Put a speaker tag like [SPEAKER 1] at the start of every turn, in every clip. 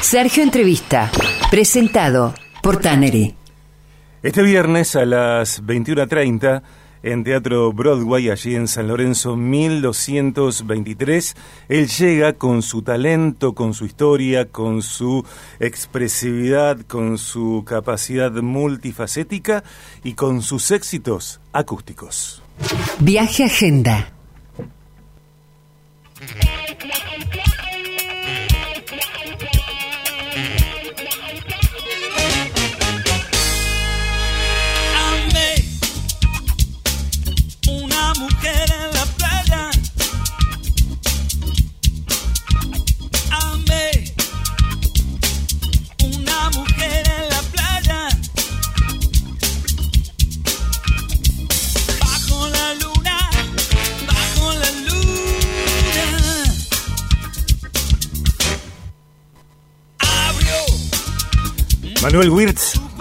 [SPEAKER 1] Sergio Entrevista, presentado por Tannery.
[SPEAKER 2] Este viernes a las 21.30 en Teatro Broadway, allí en San Lorenzo 1223. Él llega con su talento, con su historia, con su expresividad, con su capacidad multifacética y con sus éxitos acústicos.
[SPEAKER 1] Viaje Agenda.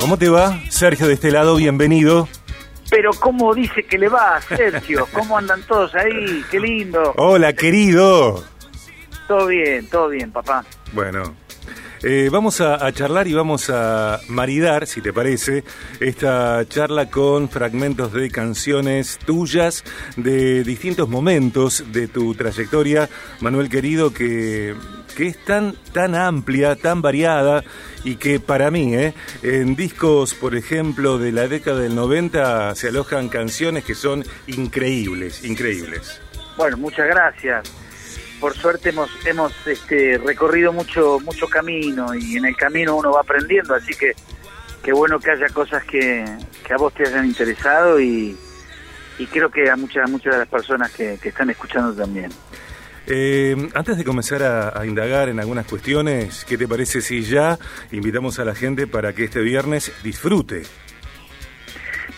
[SPEAKER 2] ¿Cómo te va? Sergio de este lado, bienvenido.
[SPEAKER 3] Pero ¿cómo dice que le va, Sergio? ¿Cómo andan todos ahí? Qué lindo.
[SPEAKER 2] Hola, querido.
[SPEAKER 3] Todo bien, todo bien, papá.
[SPEAKER 2] Bueno, eh, vamos a, charlar y vamos a maridar, si te parece, esta charla con fragmentos de canciones tuyas de distintos momentos de tu trayectoria, Manuel querido, que, que es tan, tan amplia, tan variada y que para mí, eh, en discos, por ejemplo, de la década del 90 se alojan canciones que son increíbles, increíbles.
[SPEAKER 3] Bueno, muchas gracias por suerte hemos hemos este, recorrido mucho mucho camino y en el camino uno va aprendiendo, así que qué bueno que haya cosas que, a vos te hayan interesado y, creo que a muchas muchas de las personas que, están escuchando también.
[SPEAKER 2] Eh, antes de comenzar a, indagar en algunas cuestiones, ¿qué te parece si ya invitamos a la gente para que este viernes disfrute?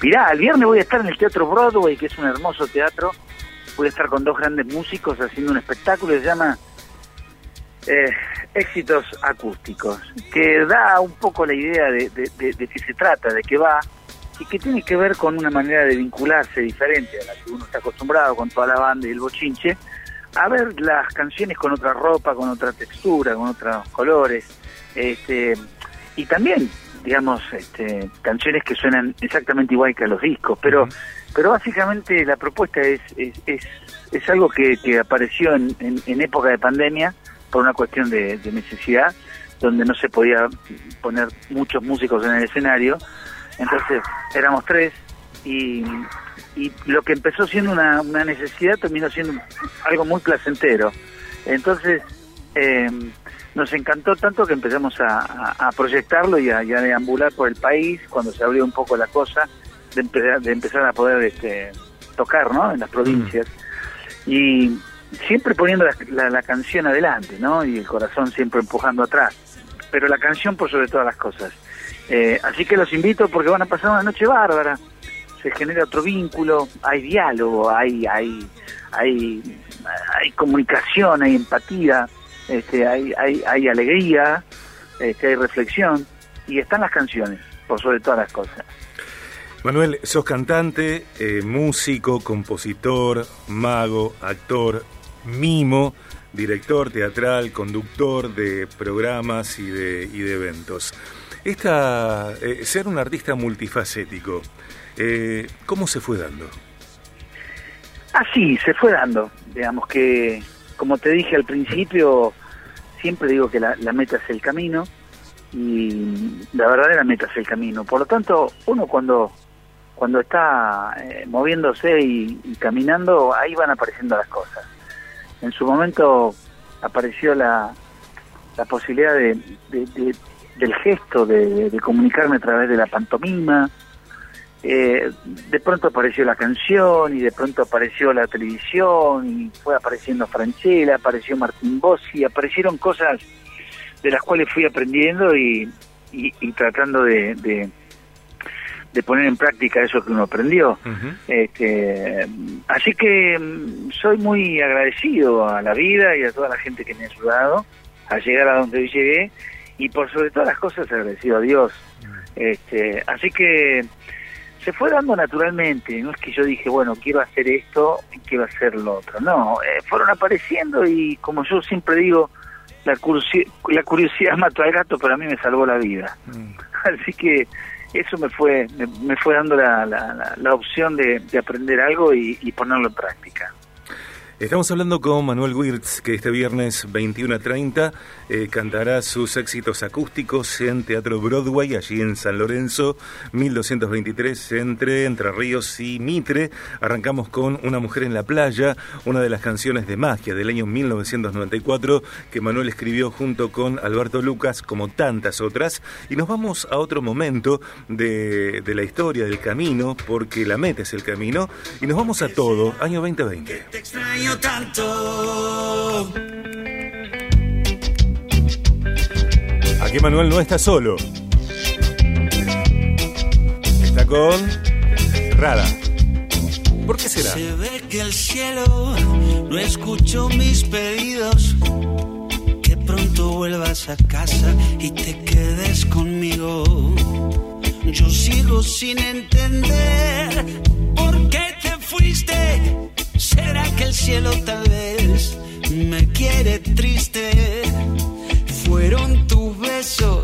[SPEAKER 3] Mirá, el viernes voy a estar en el Teatro Broadway, que es un hermoso teatro, voy estar con dos grandes músicos haciendo un espectáculo que se llama eh, Éxitos Acústicos, que da un poco la idea de, de, qué se trata, de qué va, y que tiene que ver con una manera de vincularse diferente a la que uno está acostumbrado con toda la banda y el bochinche, a ver las canciones con otra ropa, con otra textura, con otros colores, este, y también, digamos, este, canciones que suenan exactamente igual que a los discos, pero pero básicamente la propuesta es, es, es, algo que, que apareció en, en, época de pandemia por una cuestión de, necesidad, donde no se podía poner muchos músicos en el escenario. Entonces éramos tres y, y lo que empezó siendo una, una necesidad terminó siendo algo muy placentero. Entonces eh, nos encantó tanto que empezamos a, a, proyectarlo y a, y a deambular por el país cuando se abrió un poco la cosa de, empezar a poder este, tocar ¿no? en las provincias. Mm. Y siempre poniendo la, canción adelante, ¿no? Y el corazón siempre empujando atrás. Pero la canción por sobre todas las cosas. Eh, así que los invito porque van a pasar una noche bárbara. Se genera otro vínculo, hay diálogo, hay, hay, hay, hay comunicación, hay empatía, este, hay, hay, hay alegría, este, hay reflexión y están las canciones, por sobre todas las cosas.
[SPEAKER 2] Manuel, sos cantante, eh, músico, compositor, mago, actor, mimo, director teatral, conductor de programas y de, eventos. Esta, eh, ser un artista multifacético, eh, ¿cómo se fue dando?
[SPEAKER 3] Así, se fue dando. Digamos que, como te dije al principio, siempre digo que la meta es el camino y la verdadera meta es el camino. Por lo tanto, uno cuando cuando está eh, moviéndose y, caminando, ahí van apareciendo las cosas. En su momento apareció la, la posibilidad de, del gesto, de, comunicarme a través de la pantomima. Eh, de pronto apareció la canción y de pronto apareció la televisión y fue apareciendo Franchella, apareció Martín Bossi, aparecieron cosas de las cuales fui aprendiendo y, y, tratando de, de poner en práctica eso que uno aprendió. este, así que mm, soy muy agradecido a la vida y a toda la gente que me ha ayudado a llegar a donde llegué y por sobre todas las cosas agradecido a Dios. este, así que se fue dando naturalmente, no es que yo dije, bueno, quiero hacer esto y quiero hacer lo otro, no, eh, fueron apareciendo y como yo siempre digo, la, la curiosidad mató al gato, pero a mí me salvó la vida. Mm. Así que eso me fue me, fue dando la, la, opción de, aprender algo y ponerlo en práctica.
[SPEAKER 2] Estamos hablando con Manuel Wirtz, que este viernes 21 a 30 eh, cantará sus éxitos acústicos en Teatro Broadway, allí en San Lorenzo, 1223, entre Entre Ríos y Mitre. Arrancamos con Una mujer en la playa, una de las canciones de magia del año 1994 que Manuel escribió junto con Alberto Lucas, como tantas otras. Y nos vamos a otro momento de la historia del camino, porque la meta es el camino, y nos vamos a todo, año 2020 tanto. Aquí Manuel no está solo. Está con Rada. ¿Por qué será?
[SPEAKER 4] Se ve que el cielo no escuchó mis pedidos. Que pronto vuelvas a casa y te quedes conmigo. Yo sigo sin entender por qué te fuiste ¿Será que el cielo tal vez me quiere triste? Fueron tus besos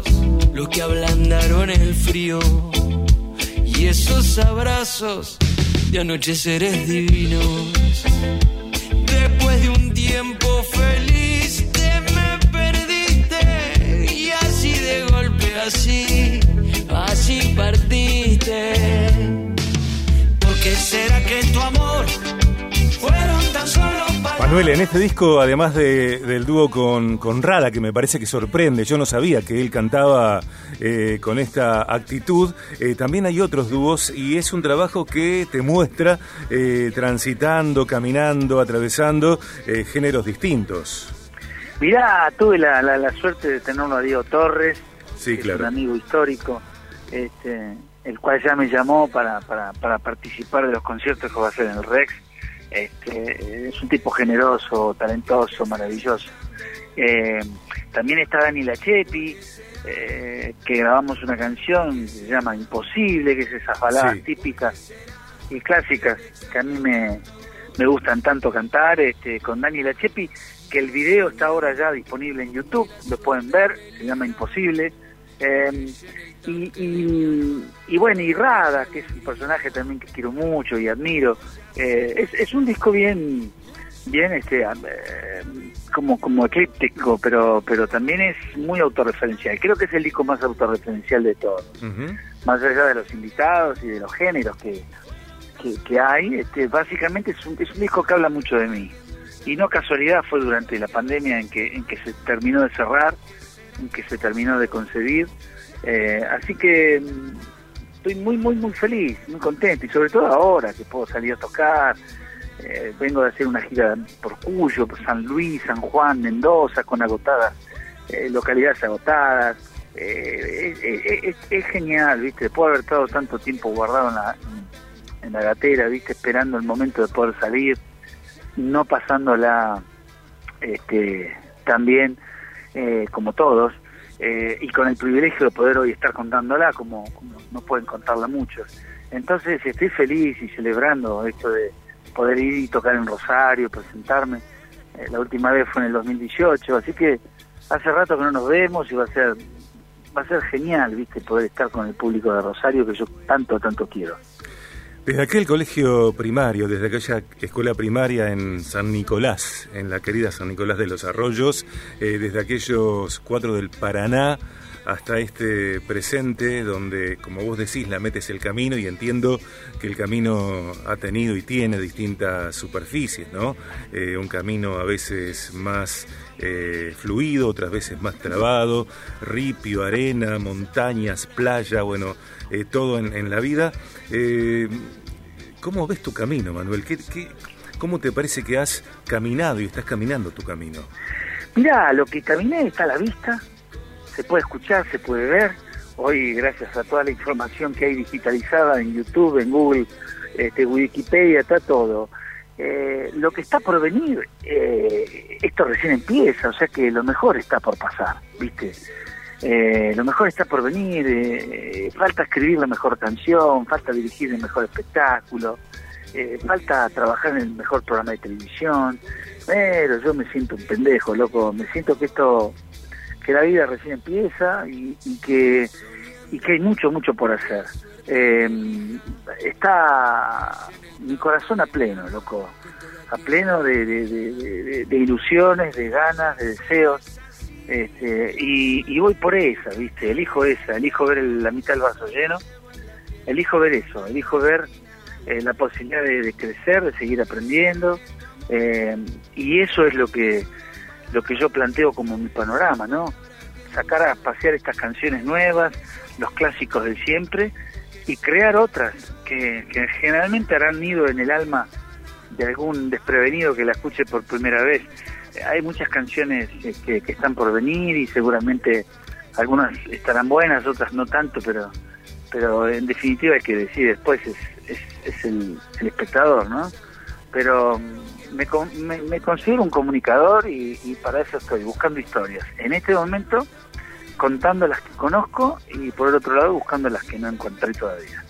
[SPEAKER 4] lo que ablandaron el frío. Y esos abrazos de anocheceres divinos. Después de un tiempo feliz te me perdiste. Y así de golpe, así, así partiste. ¿Por qué será que tu amor
[SPEAKER 2] Manuel, en este disco, además del dúo con, con, Rada, que me parece que sorprende, yo no sabía que él cantaba eh, con esta actitud, eh, también hay otros dúos y es un trabajo que te muestra eh, transitando, caminando, atravesando géneros distintos.
[SPEAKER 3] Mirá, tuve la, la, suerte de tenerlo a Diego Torres,
[SPEAKER 2] sí, claro.
[SPEAKER 3] un amigo histórico, este, el cual ya me llamó para, para, para participar de los conciertos que va a hacer en el Rex este, es un tipo generoso, talentoso, maravilloso. Eh, también está Dani Lachepi, eh, que grabamos una canción que se llama Imposible, que es esas baladas típicas y clásicas que a mí me, me gustan tanto cantar, este, con Dani Lachepi, que el video está ahora ya disponible en YouTube, lo pueden ver, se llama Imposible. Eh, y, y, bueno, y Rada, que es un personaje también que quiero mucho y admiro. Eh, es, es un disco bien, bien este, eh, como, como eclíptico, pero, pero también es muy autorreferencial. Creo que es el disco más autorreferencial de todos. Más allá de los invitados y de los géneros que, que, hay, este, básicamente es un, es un disco que habla mucho de mí. Y no casualidad fue durante la pandemia en que, en que se terminó de cerrar, que se terminó de concebir eh, así que mm, estoy muy, muy, muy feliz, muy contento y sobre todo ahora que puedo salir a tocar. Eh, vengo de hacer una gira por Cuyo, por San Luis, San Juan, Mendoza, con agotadas, eh, localidades agotadas. Es, genial, ¿viste? De haber estado tanto tiempo guardado en la, en la gatera, ¿viste? Esperando el momento de poder salir, no pasándola este, también como todos, eh, y con el privilegio de poder hoy estar contándola como, no pueden contarla muchos. Entonces estoy feliz y celebrando esto de poder ir y tocar en Rosario, presentarme. Eh, la última vez fue en el 2018, así que hace rato que no nos vemos y va a ser va a ser genial, viste, poder estar con el público de Rosario que yo tanto tanto quiero.
[SPEAKER 2] Desde aquel colegio primario, desde aquella escuela primaria en San Nicolás, en la querida San Nicolás de los Arroyos, eh, desde aquellos cuatro del Paraná hasta este presente donde, como vos decís, la metes el camino y entiendo que el camino ha tenido y tiene distintas superficies, ¿no? Eh, un camino a veces más eh, fluido, otras veces más trabado, ripio, arena, montañas, playa, bueno, todo en, en, la vida. ¿Cómo ves tu camino, Manuel? ¿Qué, cómo te parece que has caminado y estás caminando tu camino?
[SPEAKER 3] Mira, lo que caminé está a la vista, se puede escuchar, se puede ver. Hoy, gracias a toda la información que hay digitalizada en YouTube, en Google, este, Wikipedia, está todo. Eh, lo que está por venir, eh, esto recién empieza, o sea que lo mejor está por pasar, ¿viste? Eh, lo mejor está por venir, eh, falta escribir la mejor canción, falta dirigir el mejor espectáculo, eh, falta trabajar en el mejor programa de televisión, Pero yo me siento un pendejo, loco. Me siento que esto, que la vida recién empieza y, que y que hay mucho, mucho por hacer. Eh, está mi corazón a pleno, loco. A pleno de, ilusiones, de ganas, de deseos. Este, y, voy por esa, ¿viste? Elijo esa, elijo ver la mitad del vaso lleno. Elijo ver eso, elijo ver eh, la posibilidad de, crecer, de seguir aprendiendo, eh, y eso es lo que lo que yo planteo como mi panorama, ¿no? Sacar a pasear estas canciones nuevas, los clásicos de siempre, y crear otras que, generalmente harán nido en el alma de algún desprevenido que la escuche por primera vez. Hay muchas canciones que, están por venir y seguramente algunas estarán buenas, otras no tanto, pero pero en definitiva hay que decir después es, es, el, espectador, ¿no? Pero mm, me, me, considero un comunicador y, para eso estoy buscando historias. En este momento contando las que conozco y por el otro lado buscando las que no encontré todavía.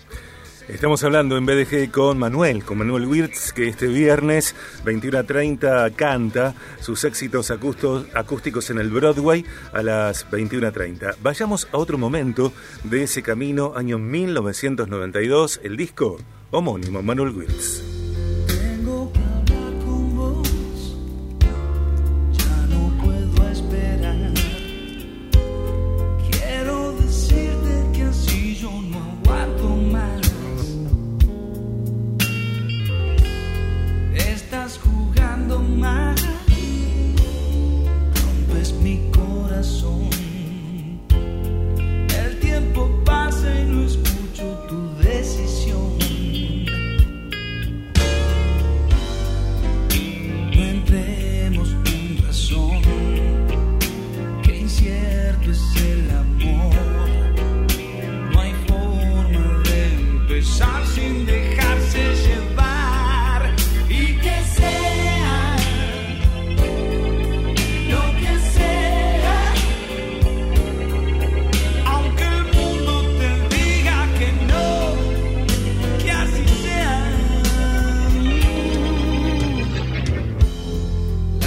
[SPEAKER 2] Estamos hablando en BDG con Manuel, con Manuel Wirtz, que este viernes 21 a 30 canta sus éxitos acústicos en el Broadway a las 21 a 30. Vayamos a otro momento de ese camino, año 1992, el disco homónimo Manuel Wirtz.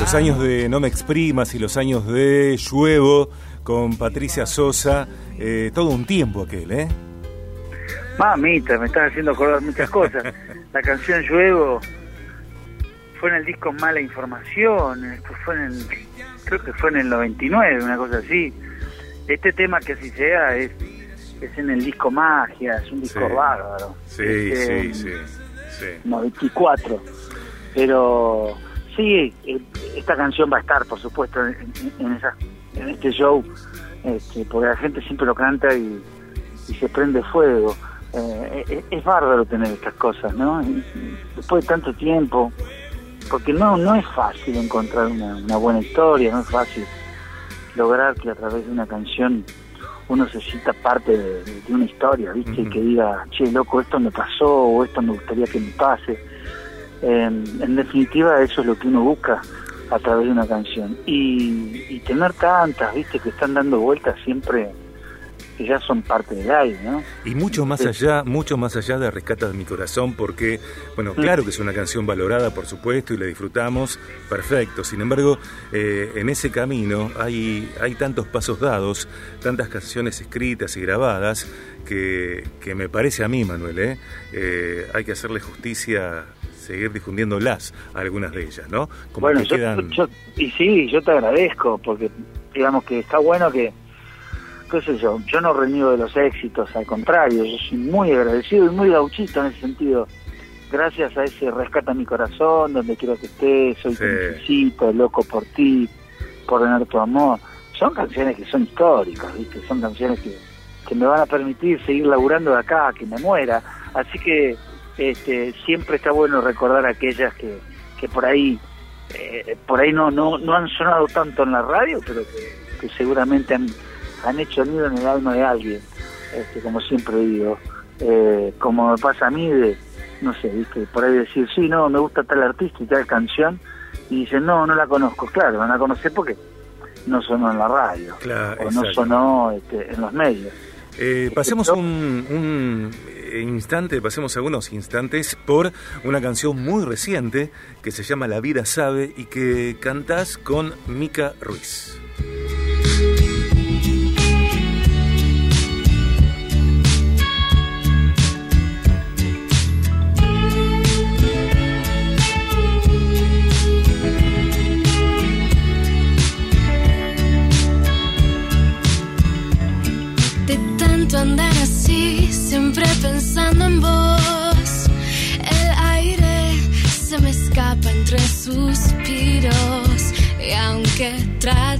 [SPEAKER 2] Los años de No me exprimas y los años de Lluevo con Patricia Sosa, eh, todo un tiempo aquel, ¿eh?
[SPEAKER 3] Mamita, me estás haciendo acordar muchas cosas. La canción Lluevo fue en el disco Mala Información, fue en el, creo que fue en el 99, una cosa así. Este tema que así sea es, es en el disco Magia, es un disco bárbaro.
[SPEAKER 2] Sí, sí, sí, sí.
[SPEAKER 3] 94. Pero sí, eh, esta canción va a estar, por supuesto, en, esa, en este show, este, porque la gente siempre lo canta y, se prende fuego. Eh, es, bárbaro tener estas cosas, ¿no? Después de tanto tiempo, porque no no es fácil encontrar una, buena historia, no es fácil lograr que a través de una canción uno se sienta parte de, una historia, ¿viste? Y que diga, che, loco, esto me pasó o esto me gustaría que me pase en definitiva, eso es lo que uno busca a través de una canción. Y, tener tantas, viste, que están dando vueltas siempre, que ya son parte del aire, ¿no?
[SPEAKER 2] Y mucho más allá, mucho más allá de Rescata de mi corazón, porque, bueno, claro que es una canción valorada, por supuesto, y la disfrutamos, perfecto. Sin embargo, eh, en ese camino hay, hay tantos pasos dados, tantas canciones escritas y grabadas, que, que me parece a mí, Manuel, ¿eh? eh hay que hacerle justicia seguir difundiéndolas, algunas de ellas, ¿no?
[SPEAKER 3] bueno, yo, y sí, yo te agradezco, porque digamos que está bueno que, qué sé yo, yo no reniego de los éxitos, al contrario, yo soy muy agradecido y muy gauchito en ese sentido. Gracias a ese Rescata mi corazón, donde quiero que estés, soy sí. necesito, loco por ti, por tener tu amor. Son canciones que son históricas, ¿viste? Son canciones que, que me van a permitir seguir laburando de acá, que me muera. Así que este, siempre está bueno recordar aquellas que, que por ahí eh, por ahí no, no, no han sonado tanto en la radio, pero que, seguramente han, han hecho nido en el alma de alguien, este, como siempre digo, eh, como me pasa a mí de, no sé, ¿viste? por ahí decir, sí, no, me gusta tal artista y tal canción, y dicen, no, no la conozco, claro, van a conocer porque no sonó en la radio, o no sonó este, en los medios.
[SPEAKER 2] Eh, pasemos un, este instante, pasemos algunos instantes por una canción muy reciente que se llama La vida sabe y que cantás con Mica Ruiz.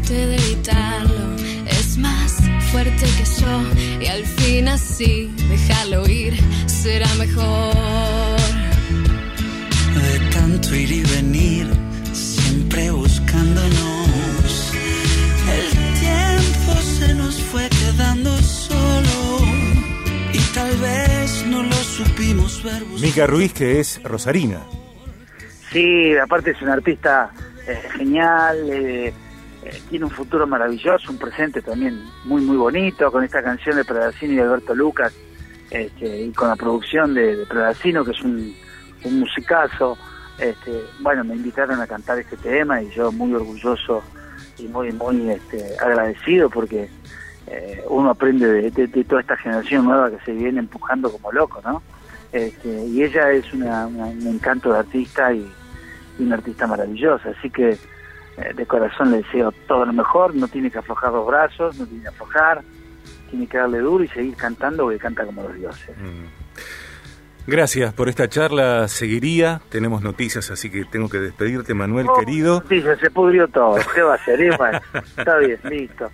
[SPEAKER 5] Trate de evitarlo, es más fuerte que yo. Y al fin así, dejarlo ir será mejor.
[SPEAKER 4] De tanto ir y venir, siempre buscándonos. El tiempo se nos fue quedando solo. Y tal vez no lo supimos ver.
[SPEAKER 2] Mica Ruiz, que es Rosarina.
[SPEAKER 3] Sí, aparte es un artista eh, genial, eh, eh, tiene un futuro maravilloso, un presente también muy, muy bonito, con esta canción de Predacino y Alberto Lucas, este, y con la producción de, de Predacino, que es un, un musicazo. Este, bueno, me invitaron a cantar este tema y yo muy orgulloso y muy, muy este, agradecido porque eh, uno aprende de, toda esta generación nueva que se viene empujando como loco, ¿no? Este, y ella es una, un encanto de artista y, una artista maravillosa, así que de corazón le deseo todo lo mejor, no tiene que aflojar los brazos, no tiene que aflojar, tiene que darle duro y seguir cantando porque canta como los dioses. Mm.
[SPEAKER 2] Gracias por esta charla. Seguiría. Tenemos noticias, así que tengo que despedirte, Manuel,
[SPEAKER 3] oh,
[SPEAKER 2] querido.
[SPEAKER 3] Sí, se pudrió todo. ¿Qué va a ser? está bien, listo.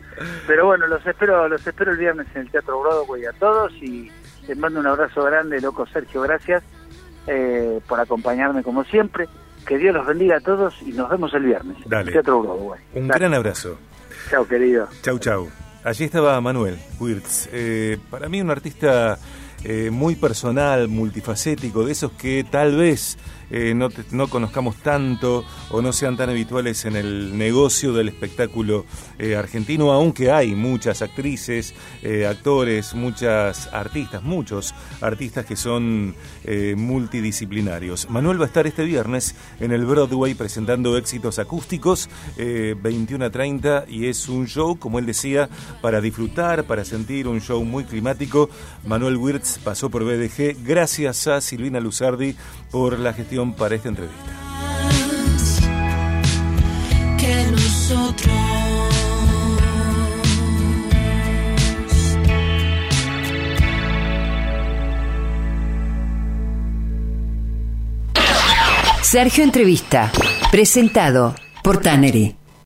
[SPEAKER 3] Pero bueno, los espero, los espero el viernes en el Teatro Broadway a todos y les mando un abrazo grande, loco Sergio. Gracias eh, por acompañarme como siempre. Que Dios los bendiga a todos y nos vemos el viernes
[SPEAKER 2] Dale.
[SPEAKER 3] Teatro Broadway.
[SPEAKER 2] Un gran abrazo.
[SPEAKER 3] Chao, querido.
[SPEAKER 2] Chau, chau. Allí estaba Manuel Wirtz. Eh, para mí un artista eh, muy personal, multifacético, de esos que tal vez eh, no, no, conozcamos tanto o no sean tan habituales en el negocio del espectáculo eh, argentino, aunque hay muchas actrices, eh, actores, muchas artistas, muchos artistas que son multidisciplinarios. Manuel va a estar este viernes en el Broadway presentando éxitos acústicos 21 a 30 y es un show, como él decía, para disfrutar, para sentir un show muy climático. Manuel Wirtz pasó por BDG gracias a Silvina Luzardi por la gestión para esta entrevista.
[SPEAKER 5] Que nosotros.
[SPEAKER 1] Sergio Entrevista, presentado por Tannery.